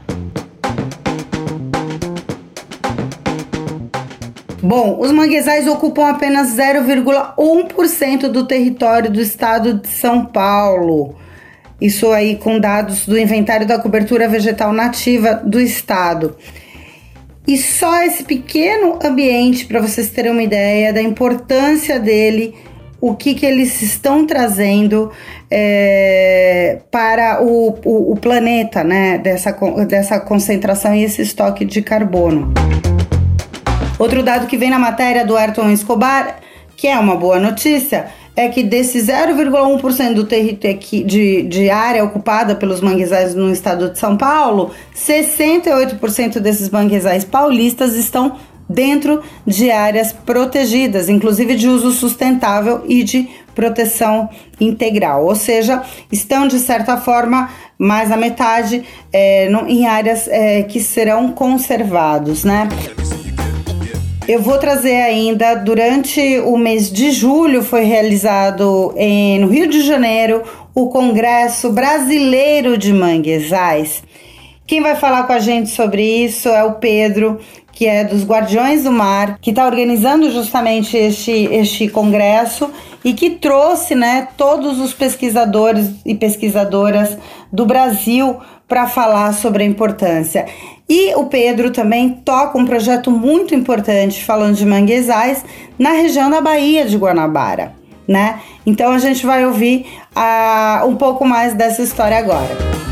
Bom, os manguezais ocupam apenas 0,1% do território do estado de São Paulo. Isso aí com dados do inventário da cobertura vegetal nativa do estado. E só esse pequeno ambiente, para vocês terem uma ideia da importância dele, o que, que eles estão trazendo é, para o, o, o, planeta, né? Dessa, dessa concentração e esse estoque de carbono. Outro dado que vem na matéria do Ayrton Escobar, que é uma boa notícia, é que desse 0,1% do território de, de área ocupada pelos manguezais no estado de São Paulo, 68% desses manguezais paulistas estão dentro de áreas protegidas, inclusive de uso sustentável e de proteção integral, ou seja, estão de certa forma mais da metade é, no, em áreas é, que serão conservados, né? Eu vou trazer ainda, durante o mês de julho, foi realizado em, no Rio de Janeiro o Congresso Brasileiro de Manguezais. Quem vai falar com a gente sobre isso é o Pedro, que é dos Guardiões do Mar, que está organizando justamente este, este congresso e que trouxe né, todos os pesquisadores e pesquisadoras do Brasil para falar sobre a importância. E o Pedro também toca um projeto muito importante falando de manguezais na região da Baía de Guanabara, né? Então a gente vai ouvir uh, um pouco mais dessa história agora.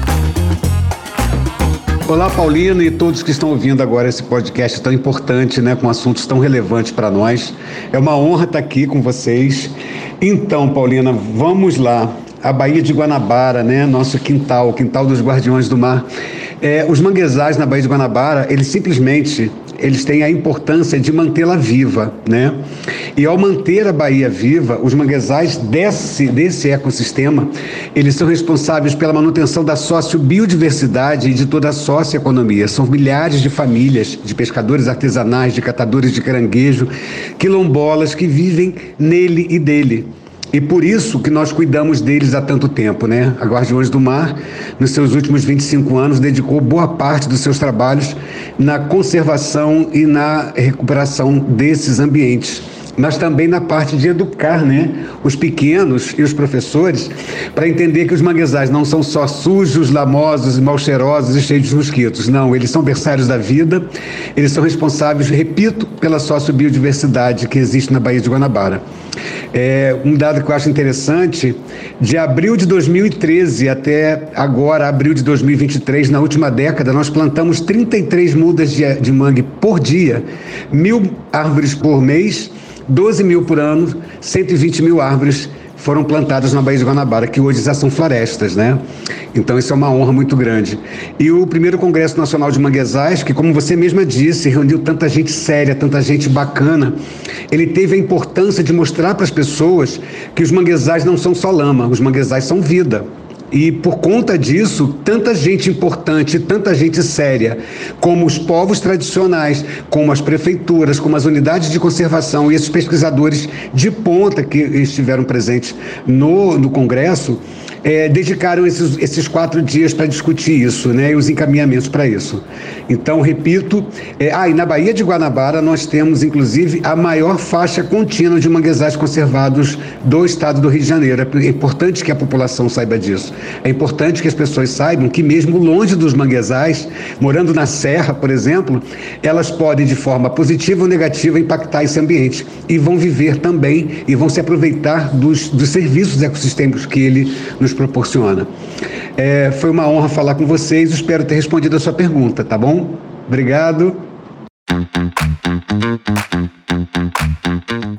Olá, Paulino e todos que estão ouvindo agora esse podcast tão importante, né, com assuntos tão relevantes para nós. É uma honra estar aqui com vocês. Então, Paulina, vamos lá. A Baía de Guanabara, né, nosso quintal, o quintal dos Guardiões do Mar. É, os manguezais na Baía de Guanabara, eles simplesmente eles têm a importância de mantê-la viva, né? E ao manter a Bahia viva, os manguezais desse, desse ecossistema, eles são responsáveis pela manutenção da sociobiodiversidade e de toda a socioeconomia. São milhares de famílias de pescadores artesanais, de catadores de caranguejo, quilombolas que vivem nele e dele. E por isso que nós cuidamos deles há tanto tempo, né? A Guardiões do Mar, nos seus últimos 25 anos, dedicou boa parte dos seus trabalhos na conservação e na recuperação desses ambientes mas também na parte de educar né, os pequenos e os professores para entender que os manguezais não são só sujos, lamosos, mal cheirosos e cheios de mosquitos. Não, eles são berçários da vida, eles são responsáveis, repito, pela sociobiodiversidade que existe na Baía de Guanabara. É, um dado que eu acho interessante, de abril de 2013 até agora, abril de 2023, na última década, nós plantamos 33 mudas de, de mangue por dia, mil árvores por mês 12 mil por ano, 120 mil árvores foram plantadas na Baía de Guanabara, que hoje já são florestas, né? Então isso é uma honra muito grande. E o primeiro Congresso Nacional de Manguezais, que como você mesma disse, reuniu tanta gente séria, tanta gente bacana, ele teve a importância de mostrar para as pessoas que os manguezais não são só lama, os manguezais são vida. E por conta disso, tanta gente importante, tanta gente séria, como os povos tradicionais, como as prefeituras, como as unidades de conservação e esses pesquisadores de ponta que estiveram presentes no, no Congresso, é, dedicaram esses, esses quatro dias para discutir isso, né, e os encaminhamentos para isso. Então, repito, é, ah, na Baía de Guanabara nós temos, inclusive, a maior faixa contínua de manguezais conservados do estado do Rio de Janeiro. É importante que a população saiba disso. É importante que as pessoas saibam que, mesmo longe dos manguezais, morando na serra, por exemplo, elas podem, de forma positiva ou negativa, impactar esse ambiente e vão viver também e vão se aproveitar dos, dos serviços ecossistêmicos que ele nos proporciona. É, foi uma honra falar com vocês, espero ter respondido a sua pergunta, tá bom? Obrigado.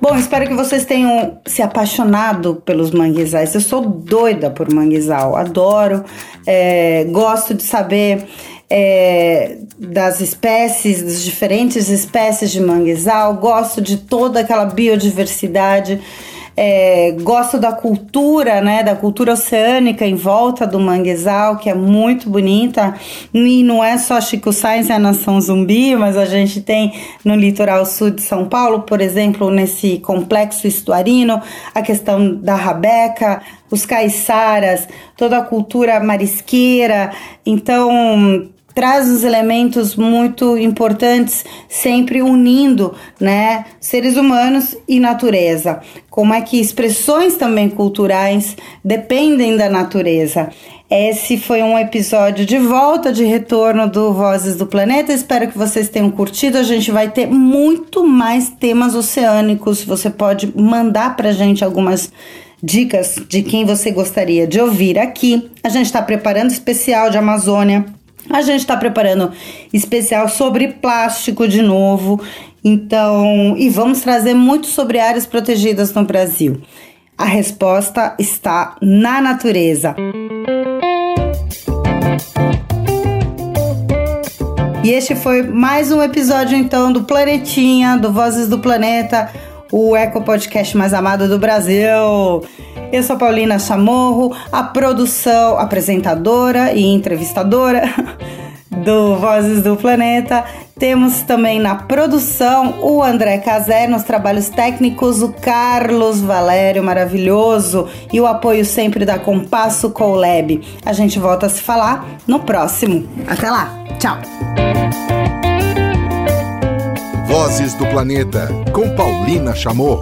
Bom, espero que vocês tenham se apaixonado pelos manguezais. Eu sou doida por manguezal, adoro, é, gosto de saber é, das espécies, das diferentes espécies de manguezal, gosto de toda aquela biodiversidade. É, gosto da cultura, né, da cultura oceânica em volta do manguezal, que é muito bonita. E não é só Chico Sainz e a Nação Zumbi, mas a gente tem no litoral sul de São Paulo, por exemplo, nesse complexo estuarino, a questão da rabeca, os caiçaras, toda a cultura marisqueira. Então, traz os elementos muito importantes, sempre unindo, né, seres humanos e natureza. Como é que expressões também culturais dependem da natureza. Esse foi um episódio de volta, de retorno do Vozes do Planeta. Espero que vocês tenham curtido. A gente vai ter muito mais temas oceânicos. Você pode mandar pra gente algumas dicas de quem você gostaria de ouvir aqui. A gente está preparando especial de Amazônia a gente está preparando especial sobre plástico de novo, então, e vamos trazer muito sobre áreas protegidas no Brasil. A resposta está na natureza. E este foi mais um episódio então do Planetinha, do Vozes do Planeta, o eco podcast mais amado do Brasil. Eu sou Paulina Chamorro, a produção, apresentadora e entrevistadora (laughs) do Vozes do Planeta. Temos também na produção o André Casé, nos trabalhos técnicos, o Carlos Valério, maravilhoso, e o apoio sempre da Compasso Colab. A gente volta a se falar no próximo. Até lá, tchau! Vozes do Planeta, com Paulina Chamorro.